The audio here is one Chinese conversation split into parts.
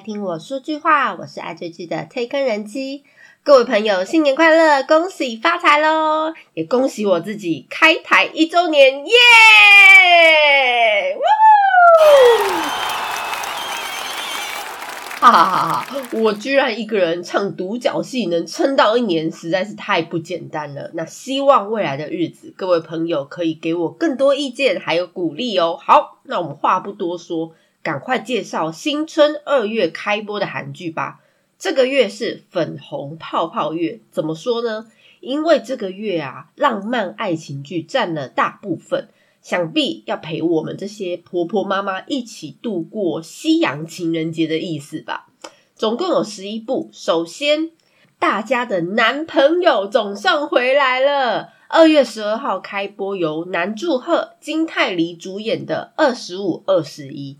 听我说句话，我是爱追剧的推坑人妻。各位朋友，新年快乐，恭喜发财喽！也恭喜我自己开台一周年，耶！哈哈哈哈！我居然一个人唱独角戏能撑到一年，实在是太不简单了。那希望未来的日子，各位朋友可以给我更多意见，还有鼓励哦。好，那我们话不多说，赶快介绍新春二月开播的韩剧吧。这个月是粉红泡泡月，怎么说呢？因为这个月啊，浪漫爱情剧占了大部分，想必要陪我们这些婆婆妈妈一起度过西洋情人节的意思吧。总共有十一部。首先，大家的男朋友总算回来了。二月十二号开播，由南柱赫、金泰梨主演的《二十五二十一》。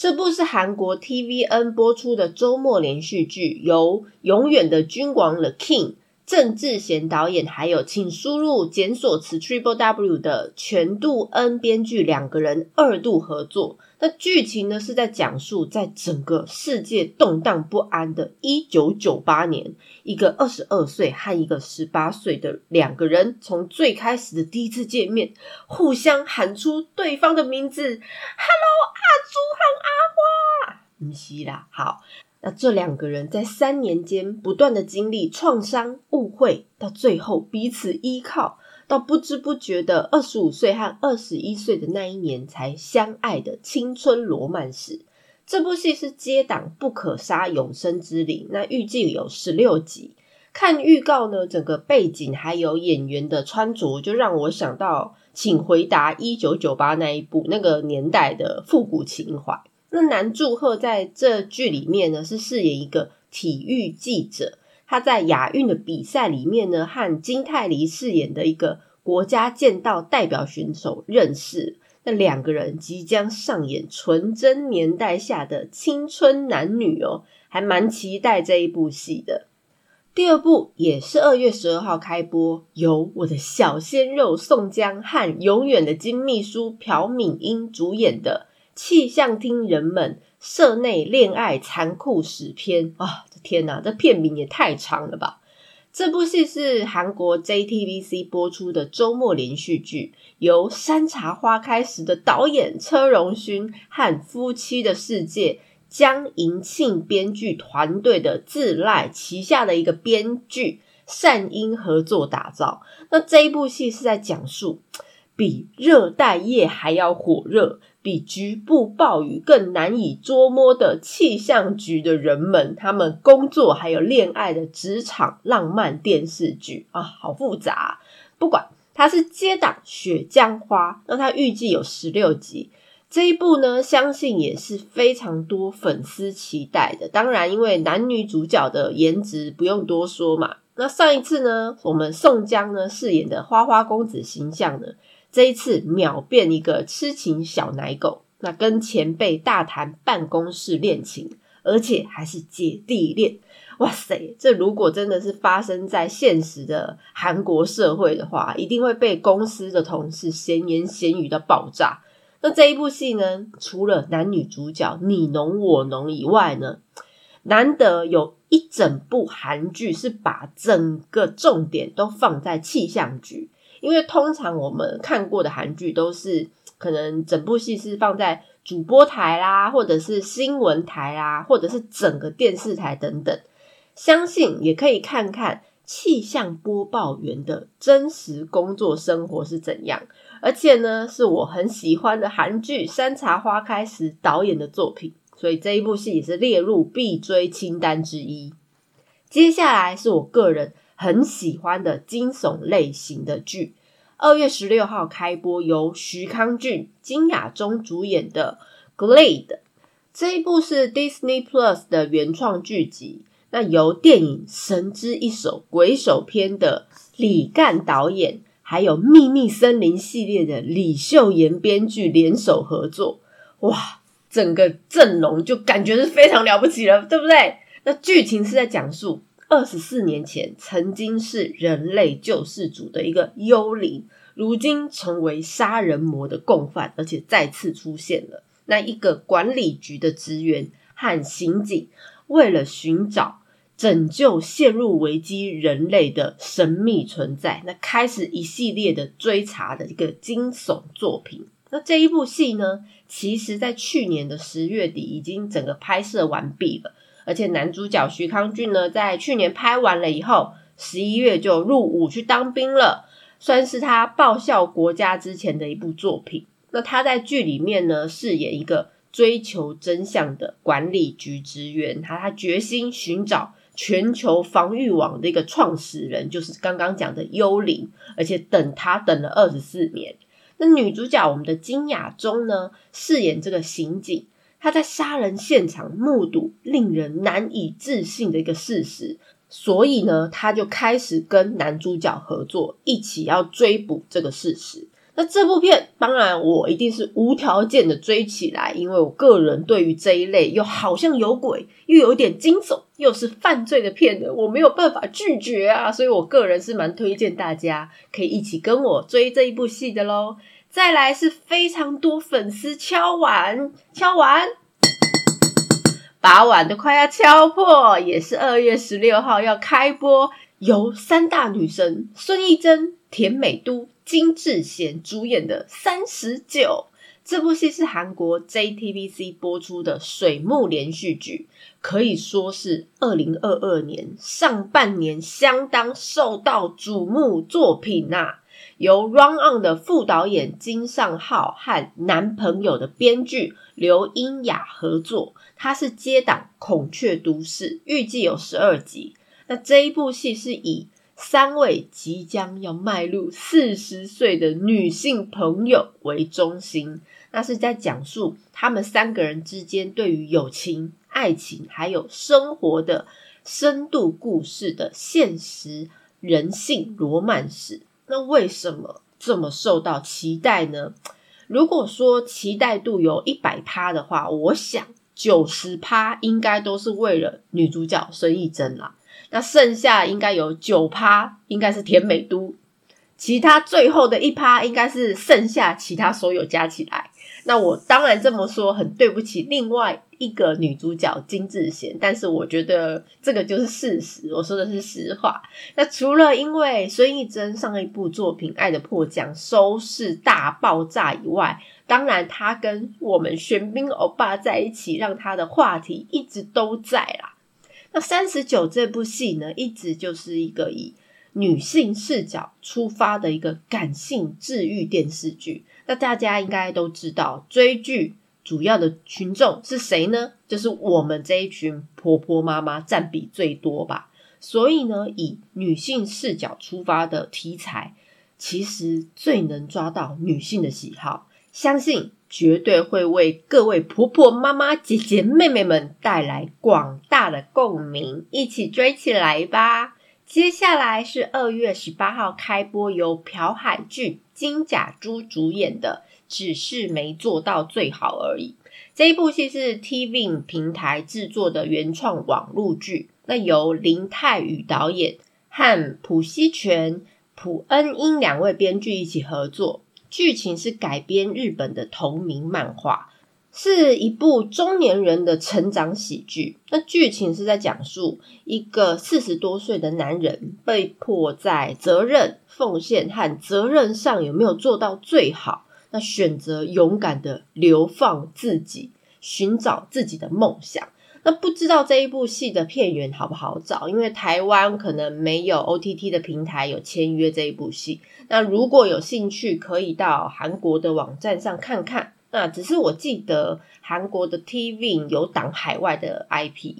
这部是韩国 TVN 播出的周末连续剧，由永远的君王 The King 郑智贤导演，还有请输入检索词 Triple W 的全度恩编剧两个人二度合作。那剧情呢是在讲述，在整个世界动荡不安的一九九八年，一个二十二岁和一个十八岁的两个人，从最开始的第一次见面，互相喊出对方的名字，Hello 阿朱和阿花，唔是啦，好，那这两个人在三年间不断的经历创伤、误会，到最后彼此依靠。到不知不觉的二十五岁和二十一岁的那一年才相爱的青春罗曼史。这部戏是接档《不可杀永生之灵》，那预计有十六集。看预告呢，整个背景还有演员的穿着，就让我想到《请回答一九九八》那一部那个年代的复古情怀。那男祝贺在这剧里面呢，是饰演一个体育记者。他在亚运的比赛里面呢，和金泰梨饰演的一个国家剑道代表选手认识，那两个人即将上演纯真年代下的青春男女哦，还蛮期待这一部戏的。第二部也是二月十二号开播，由我的小鲜肉宋江和永远的金秘书朴敏英主演的气象厅人们社内恋爱残酷史篇啊。天哪，这片名也太长了吧！这部戏是韩国 JTBC 播出的周末连续剧，由《山茶花开时》的导演车荣勋和《夫妻的世界》江银庆编剧团队的自赖旗下的一个编剧善英合作打造。那这一部戏是在讲述比热带夜还要火热。比局部暴雨更难以捉摸的气象局的人们，他们工作还有恋爱的职场浪漫电视剧啊，好复杂。不管它是接档《雪浆花》，那它预计有十六集。这一部呢，相信也是非常多粉丝期待的。当然，因为男女主角的颜值不用多说嘛。那上一次呢，我们宋江呢饰演的花花公子形象呢？这一次秒变一个痴情小奶狗，那跟前辈大谈办公室恋情，而且还是姐弟恋。哇塞，这如果真的是发生在现实的韩国社会的话，一定会被公司的同事闲言闲语的爆炸。那这一部戏呢，除了男女主角你侬我侬以外呢，难得有一整部韩剧是把整个重点都放在气象局。因为通常我们看过的韩剧都是可能整部戏是放在主播台啦，或者是新闻台啦，或者是整个电视台等等。相信也可以看看气象播报员的真实工作生活是怎样。而且呢，是我很喜欢的韩剧《山茶花开时》导演的作品，所以这一部戏也是列入必追清单之一。接下来是我个人。很喜欢的惊悚类型的剧，二月十六号开播，由徐康俊、金雅中主演的《Glade》这一部是 Disney Plus 的原创剧集。那由电影《神之一手》鬼手篇的李干导演，还有《秘密森林》系列的李秀妍编剧联手合作。哇，整个阵容就感觉是非常了不起了，对不对？那剧情是在讲述。二十四年前，曾经是人类救世主的一个幽灵，如今成为杀人魔的共犯，而且再次出现了。那一个管理局的职员和刑警为了寻找拯救陷入危机人类的神秘存在，那开始一系列的追查的一个惊悚作品。那这一部戏呢，其实在去年的十月底已经整个拍摄完毕了，而且男主角徐康俊呢，在去年拍完了以后，十一月就入伍去当兵了，算是他报效国家之前的一部作品。那他在剧里面呢，饰演一个追求真相的管理局职员，他他决心寻找全球防御网的一个创始人，就是刚刚讲的幽灵，而且等他等了二十四年。那女主角我们的金雅中呢，饰演这个刑警，他在杀人现场目睹令人难以置信的一个事实，所以呢，他就开始跟男主角合作，一起要追捕这个事实。那这部片当然我一定是无条件的追起来，因为我个人对于这一类又好像有鬼又有点惊悚又是犯罪的片的，我没有办法拒绝啊，所以我个人是蛮推荐大家可以一起跟我追这一部戏的喽。再来是非常多粉丝敲碗敲碗，把碗都快要敲破，也是二月十六号要开播，由三大女神孙艺珍、田美都。金智贤主演的《三十九》这部戏是韩国 JTBC 播出的水木连续剧，可以说是二零二二年上半年相当受到瞩目作品呐。由 Run On 的副导演金尚浩和男朋友的编剧刘英雅合作，他是接档《孔雀都市》，预计有十二集。那这一部戏是以三位即将要迈入四十岁的女性朋友为中心，那是在讲述他们三个人之间对于友情、爱情还有生活的深度故事的现实人性罗曼史。那为什么这么受到期待呢？如果说期待度有一百趴的话，我想九十趴应该都是为了女主角孙艺珍啦。那剩下应该有九趴，应该是甜美都，其他最后的一趴应该是剩下其他所有加起来。那我当然这么说很对不起另外一个女主角金智贤，但是我觉得这个就是事实，我说的是实话。那除了因为孙艺珍上一部作品《爱的迫降》收视大爆炸以外，当然她跟我们玄彬欧巴在一起，让她的话题一直都在啦。那三十九这部戏呢，一直就是一个以女性视角出发的一个感性治愈电视剧。那大家应该都知道，追剧主要的群众是谁呢？就是我们这一群婆婆妈妈占比最多吧。所以呢，以女性视角出发的题材，其实最能抓到女性的喜好。相信。绝对会为各位婆婆、妈妈、姐姐、妹妹们带来广大的共鸣，一起追起来吧！接下来是二月十八号开播，由朴海俊、金甲珠主演的《只是没做到最好而已》。这一部戏是 TVN 平台制作的原创网络剧，那由林泰宇导演和朴熙全、朴恩英两位编剧一起合作。剧情是改编日本的同名漫画，是一部中年人的成长喜剧。那剧情是在讲述一个四十多岁的男人被迫在责任、奉献和责任上有没有做到最好？那选择勇敢的流放自己，寻找自己的梦想。那不知道这一部戏的片源好不好找？因为台湾可能没有 OTT 的平台有签约这一部戏。那如果有兴趣，可以到韩国的网站上看看。那只是我记得韩国的 TV 有挡海外的 IP。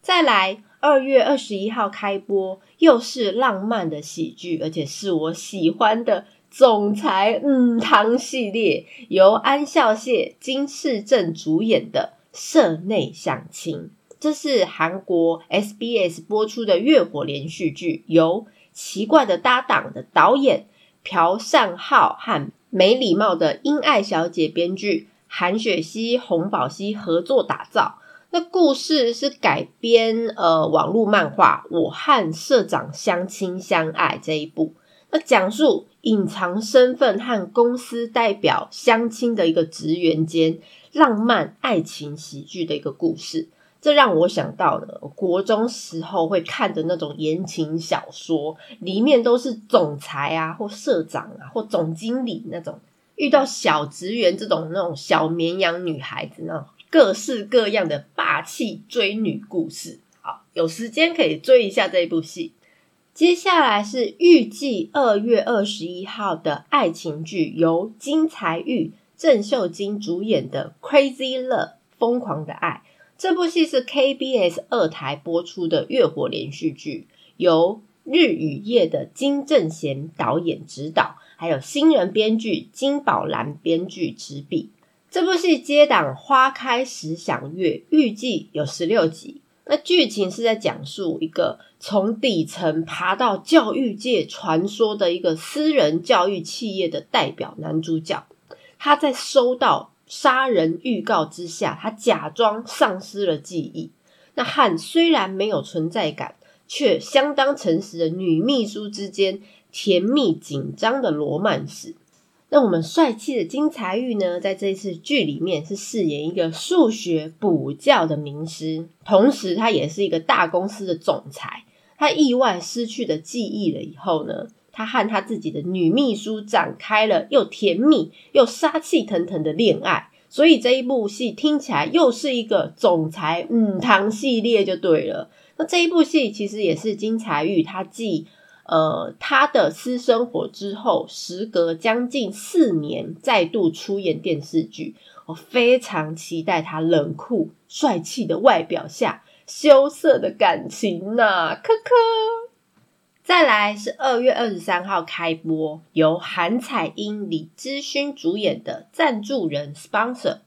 再来，二月二十一号开播，又是浪漫的喜剧，而且是我喜欢的总裁嗯汤系列，由安孝燮、金世正主演的。社内相亲，这是韩国 SBS 播出的月火连续剧，由奇怪的搭档的导演朴善浩和没礼貌的英爱小姐编剧韩雪熙、洪宝熙合作打造。那故事是改编呃网络漫画《我和社长相亲相爱》这一部，那讲述隐藏身份和公司代表相亲的一个职员间。浪漫爱情喜剧的一个故事，这让我想到了，国中时候会看的那种言情小说，里面都是总裁啊，或社长啊，或总经理那种，遇到小职员这种那种小绵羊女孩子，那种各式各样的霸气追女故事。好，有时间可以追一下这一部戏。接下来是预计二月二十一号的爱情剧，由金财玉、郑秀晶主演的《Crazy Love》疯狂的爱。这部戏是 KBS 二台播出的月火连续剧，由日与夜的金正贤导演指导，还有新人编剧金宝兰编剧执笔。这部戏接档花开时享月，预计有十六集。那剧情是在讲述一个从底层爬到教育界传说的一个私人教育企业的代表男主角，他在收到。杀人预告之下，他假装丧失了记忆。那和虽然没有存在感，却相当诚实的女秘书之间甜蜜紧张的罗曼史。那我们帅气的金财玉呢，在这次剧里面是饰演一个数学补教的名师，同时他也是一个大公司的总裁。他意外失去的记忆了以后呢？他和他自己的女秘书展开了又甜蜜又杀气腾腾的恋爱，所以这一部戏听起来又是一个总裁嗯堂系列就对了。那这一部戏其实也是金财玉他继呃他的私生活之后，时隔将近四年再度出演电视剧，我非常期待他冷酷帅气的外表下羞涩的感情呐，科科。再来是二月二十三号开播，由韩彩英、李知勋主演的赞助人 （sponsor），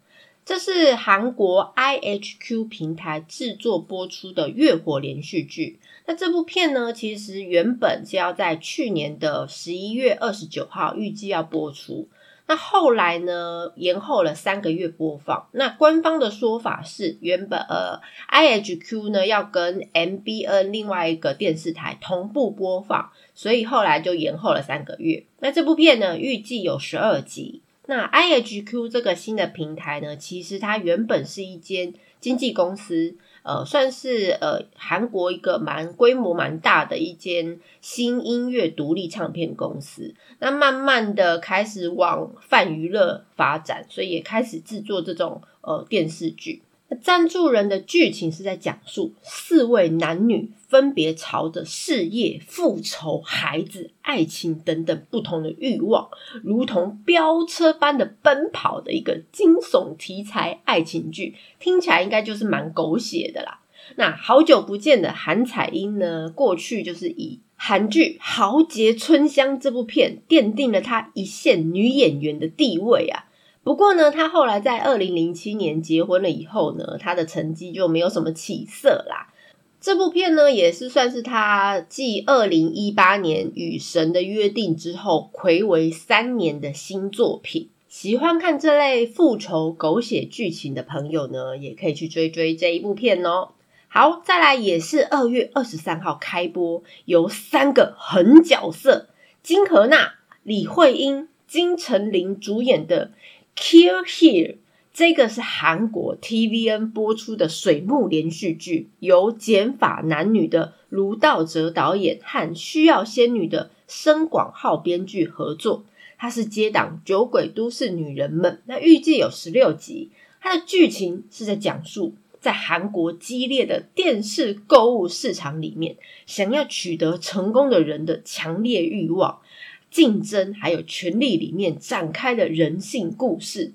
这是韩国 IHQ 平台制作播出的月火连续剧。那这部片呢，其实原本是要在去年的十一月二十九号预计要播出。那后来呢？延后了三个月播放。那官方的说法是，原本呃，IHQ 呢要跟 MBN 另外一个电视台同步播放，所以后来就延后了三个月。那这部片呢，预计有十二集。那 IHQ 这个新的平台呢，其实它原本是一间经纪公司。呃，算是呃韩国一个蛮规模蛮大的一间新音乐独立唱片公司，那慢慢的开始往泛娱乐发展，所以也开始制作这种呃电视剧。那赞助人的剧情是在讲述四位男女分别朝着事业、复仇、孩子、爱情等等不同的欲望，如同飙车般的奔跑的一个惊悚题材爱情剧，听起来应该就是蛮狗血的啦。那好久不见的韩彩英呢，过去就是以韩剧《豪杰春香》这部片奠定了她一线女演员的地位啊。不过呢，他后来在二零零七年结婚了以后呢，他的成绩就没有什么起色啦。这部片呢，也是算是他继二零一八年《与神的约定》之后，魁违三年的新作品。喜欢看这类复仇狗血剧情的朋友呢，也可以去追追这一部片哦。好，再来也是二月二十三号开播，由三个狠角色金荷娜、李慧英、金城琳主演的。Kill Here，这个是韩国 TVN 播出的水木连续剧，由减法男女的卢道哲导演和需要仙女的申广浩编剧合作。它是接档《酒鬼都市女人们》，那预计有十六集。它的剧情是在讲述在韩国激烈的电视购物市场里面，想要取得成功的人的强烈欲望。竞争还有权力里面展开的人性故事，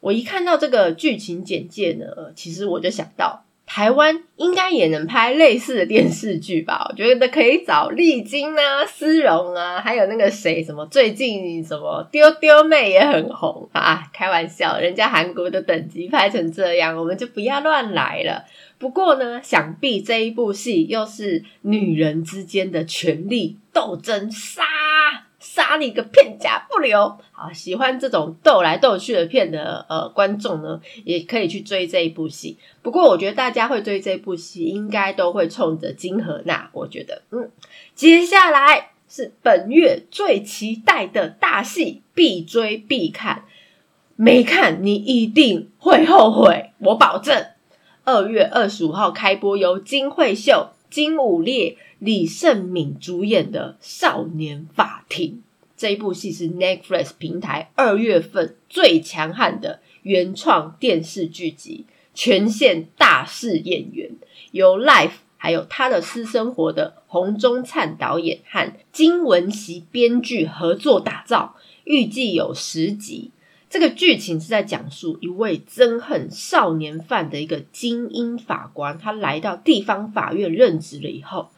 我一看到这个剧情简介呢，其实我就想到台湾应该也能拍类似的电视剧吧？我觉得可以找丽晶啊、丝荣啊，还有那个谁什么最近什么丢丢妹也很红啊！开玩笑，人家韩国的等级拍成这样，我们就不要乱来了。不过呢，想必这一部戏又是女人之间的权力斗争杀。杀你个片甲不留！好，喜欢这种斗来斗去的片的呃观众呢，也可以去追这一部戏。不过，我觉得大家会追这部戏，应该都会冲着金荷娜。我觉得，嗯，接下来是本月最期待的大戏，必追必看，没看你一定会后悔，我保证。二月二十五号开播，由金惠秀、金武烈、李胜敏主演的《少年法庭》这一部戏是 Netflix 平台二月份最强悍的原创电视剧集，全线大势演员，由 Life 还有他的私生活的洪忠灿导演和金文熙编剧合作打造，预计有十集。这个剧情是在讲述一位憎恨少年犯的一个精英法官，他来到地方法院任职了以后，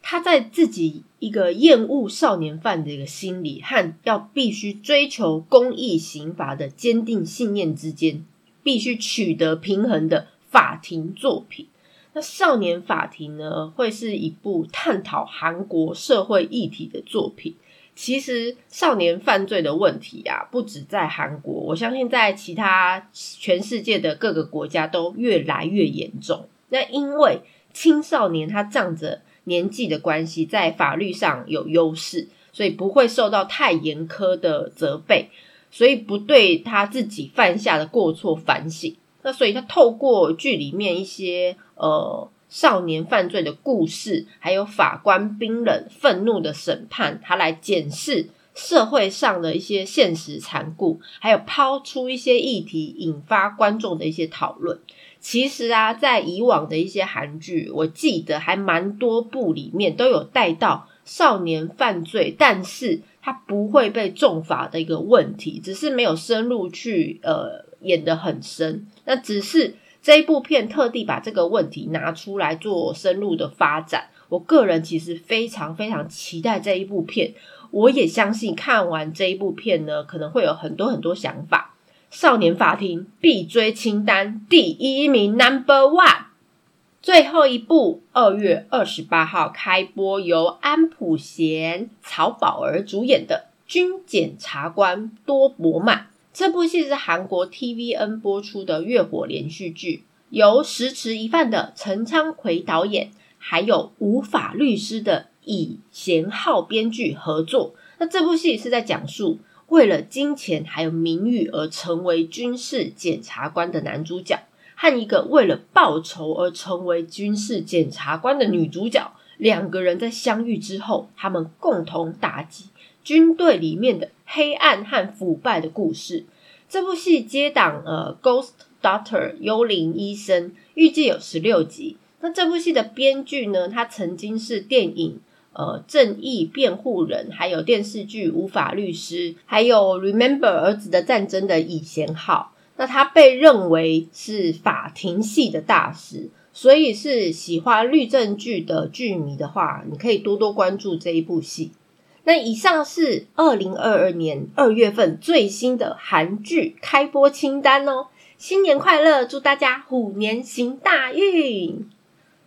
他在自己一个厌恶少年犯的一个心理和要必须追求公益刑罚的坚定信念之间，必须取得平衡的法庭作品。那《少年法庭》呢，会是一部探讨韩国社会议题的作品。其实少年犯罪的问题啊，不止在韩国，我相信在其他全世界的各个国家都越来越严重。那因为青少年他仗着年纪的关系，在法律上有优势，所以不会受到太严苛的责备，所以不对他自己犯下的过错反省。那所以他透过剧里面一些呃。少年犯罪的故事，还有法官冰冷愤怒的审判，他来检视社会上的一些现实残酷，还有抛出一些议题，引发观众的一些讨论。其实啊，在以往的一些韩剧，我记得还蛮多部里面都有带到少年犯罪，但是他不会被重罚的一个问题，只是没有深入去呃演得很深，那只是。这一部片特地把这个问题拿出来做深入的发展，我个人其实非常非常期待这一部片。我也相信看完这一部片呢，可能会有很多很多想法。少年法庭必追清单第一名 Number One，最后一部二月二十八号开播，由安普贤、曹宝儿主演的《军检察官多伯曼》。这部戏是韩国 TVN 播出的月火连续剧，由石池一饭的陈昌奎导演，还有无法律师的尹贤浩编剧合作。那这部戏是在讲述为了金钱还有名誉而成为军事检察官的男主角，和一个为了报仇而成为军事检察官的女主角，两个人在相遇之后，他们共同打击。军队里面的黑暗和腐败的故事。这部戏接档呃，《Ghost Doctor》幽灵医生，预计有十六集。那这部戏的编剧呢？他曾经是电影呃《正义辩护人》，还有电视剧《无法律师》，还有《Remember 儿子的战争》的以贤浩。那他被认为是法庭戏的大师，所以是喜欢律政剧的剧迷的话，你可以多多关注这一部戏。那以上是二零二二年二月份最新的韩剧开播清单哦！新年快乐，祝大家虎年行大运！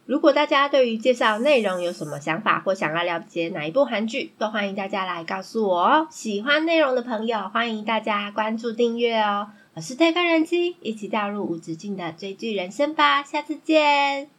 如果大家对于介绍内容有什么想法，或想要了解哪一部韩剧，都欢迎大家来告诉我哦！喜欢内容的朋友，欢迎大家关注订阅哦！我是泰克人机，一起掉入无止境的追剧人生吧！下次见。